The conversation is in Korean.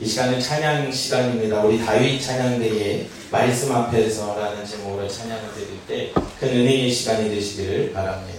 이 시간은 찬양 시간입니다. 우리 다윗 찬양대의 말씀 앞에서라는 제목으로 찬양을 드릴 때 큰 은혜의 시간이 되시기를 바랍니다.